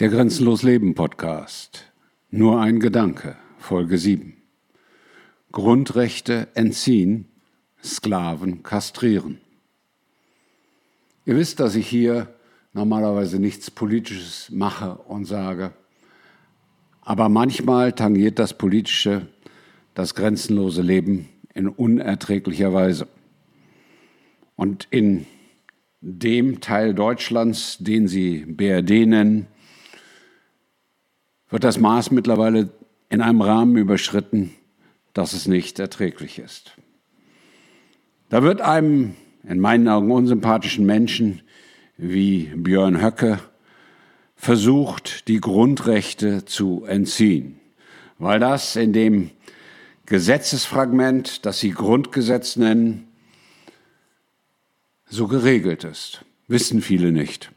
Der Grenzenlos Leben Podcast. Nur ein Gedanke. Folge 7. Grundrechte entziehen, Sklaven kastrieren. Ihr wisst, dass ich hier normalerweise nichts Politisches mache und sage. Aber manchmal tangiert das Politische das grenzenlose Leben in unerträglicher Weise. Und in dem Teil Deutschlands, den Sie BRD nennen, wird das Maß mittlerweile in einem Rahmen überschritten, dass es nicht erträglich ist. Da wird einem in meinen Augen unsympathischen Menschen wie Björn Höcke versucht, die Grundrechte zu entziehen, weil das in dem Gesetzesfragment, das Sie Grundgesetz nennen, so geregelt ist. Wissen viele nicht.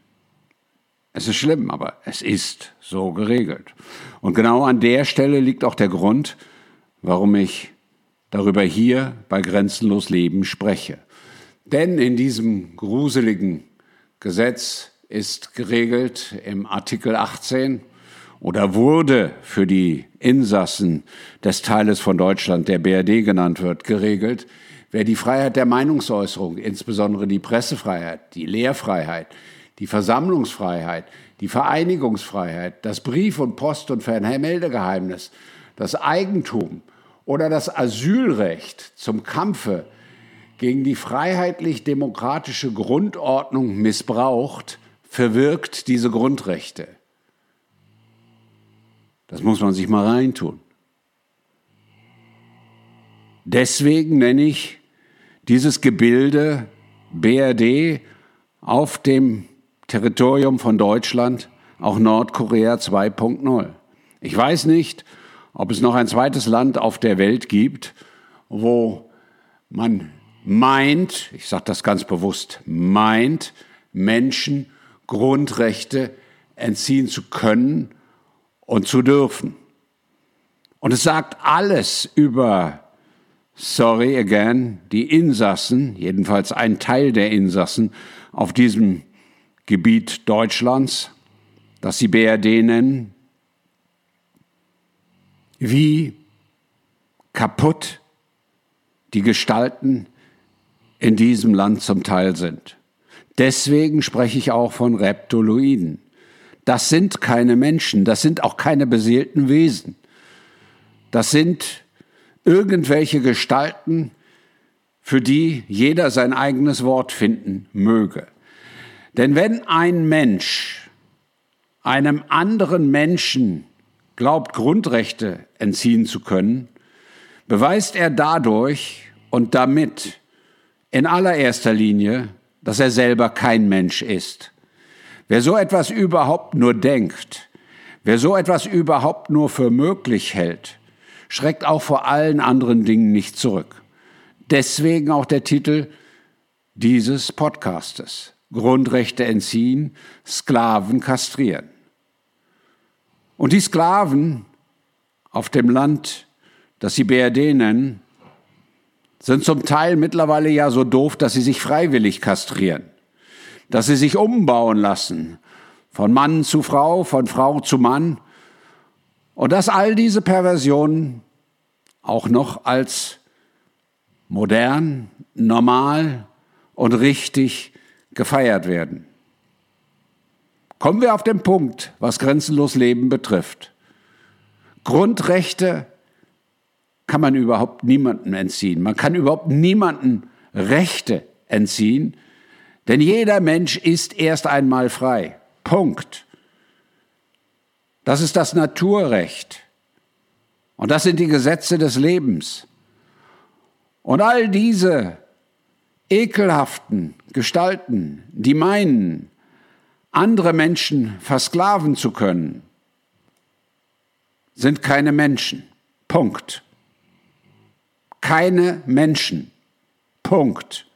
Es ist schlimm, aber es ist so geregelt. Und genau an der Stelle liegt auch der Grund, warum ich darüber hier bei Grenzenlos Leben spreche. Denn in diesem gruseligen Gesetz ist geregelt im Artikel 18 oder wurde für die Insassen des Teiles von Deutschland, der BRD genannt wird, geregelt, wer die Freiheit der Meinungsäußerung, insbesondere die Pressefreiheit, die Lehrfreiheit, die Versammlungsfreiheit, die Vereinigungsfreiheit, das Brief- und Post- und Fernmeldegeheimnis, das Eigentum oder das Asylrecht zum Kampfe gegen die freiheitlich-demokratische Grundordnung missbraucht, verwirkt diese Grundrechte. Das muss man sich mal reintun. Deswegen nenne ich dieses Gebilde BRD auf dem Territorium von Deutschland auch Nordkorea 2.0. Ich weiß nicht, ob es noch ein zweites Land auf der Welt gibt, wo man meint, ich sage das ganz bewusst, meint, Menschen Grundrechte entziehen zu können und zu dürfen. Und es sagt alles über sorry again, die Insassen, jedenfalls ein Teil der Insassen auf diesem Gebiet Deutschlands, das sie BRD nennen, wie kaputt die Gestalten in diesem Land zum Teil sind. Deswegen spreche ich auch von Reptoloiden. Das sind keine Menschen, das sind auch keine beseelten Wesen. Das sind irgendwelche Gestalten, für die jeder sein eigenes Wort finden möge. Denn wenn ein Mensch einem anderen Menschen glaubt, Grundrechte entziehen zu können, beweist er dadurch und damit in allererster Linie, dass er selber kein Mensch ist. Wer so etwas überhaupt nur denkt, wer so etwas überhaupt nur für möglich hält, schreckt auch vor allen anderen Dingen nicht zurück. Deswegen auch der Titel dieses Podcastes. Grundrechte entziehen, Sklaven kastrieren. Und die Sklaven auf dem Land, das sie BRD nennen, sind zum Teil mittlerweile ja so doof, dass sie sich freiwillig kastrieren, dass sie sich umbauen lassen, von Mann zu Frau, von Frau zu Mann, und dass all diese Perversionen auch noch als modern, normal und richtig gefeiert werden. Kommen wir auf den Punkt, was grenzenlos Leben betrifft. Grundrechte kann man überhaupt niemandem entziehen. Man kann überhaupt niemandem Rechte entziehen, denn jeder Mensch ist erst einmal frei. Punkt. Das ist das Naturrecht. Und das sind die Gesetze des Lebens. Und all diese ekelhaften Gestalten, die meinen, andere Menschen versklaven zu können, sind keine Menschen. Punkt. Keine Menschen. Punkt.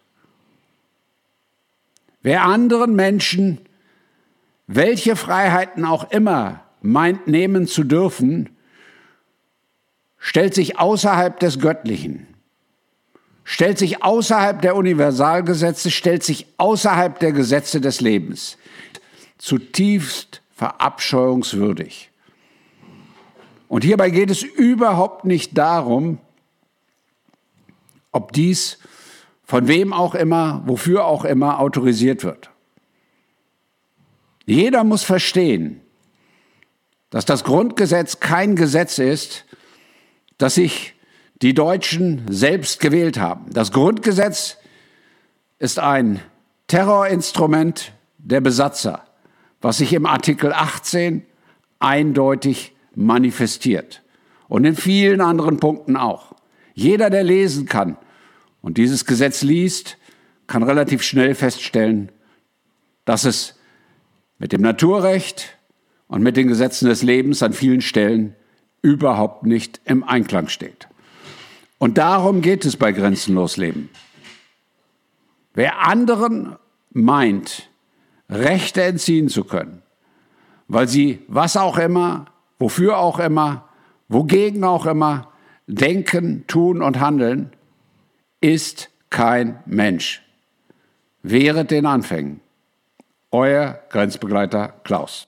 Wer anderen Menschen welche Freiheiten auch immer meint nehmen zu dürfen, stellt sich außerhalb des Göttlichen, stellt sich außerhalb der Universalgesetze, stellt sich außerhalb der Gesetze des Lebens. Zutiefst verabscheuungswürdig. Und hierbei geht es überhaupt nicht darum, ob dies von wem auch immer, wofür auch immer autorisiert wird. Jeder muss verstehen, dass das Grundgesetz kein Gesetz ist, das sich die Deutschen selbst gewählt haben. Das Grundgesetz ist ein Terrorinstrument der Besatzer, was sich im Artikel 18 eindeutig manifestiert und in vielen anderen Punkten auch. Jeder, der lesen kann und dieses Gesetz liest, kann relativ schnell feststellen, dass es mit dem Naturrecht und mit den Gesetzen des Lebens an vielen Stellen überhaupt nicht im Einklang steht. Und darum geht es bei Grenzenlos Leben. Wer anderen meint, Rechte entziehen zu können, weil sie was auch immer, wofür auch immer, wogegen auch immer denken, tun und handeln, ist kein Mensch. Wehret den Anfängen. Euer Grenzbegleiter Klaus.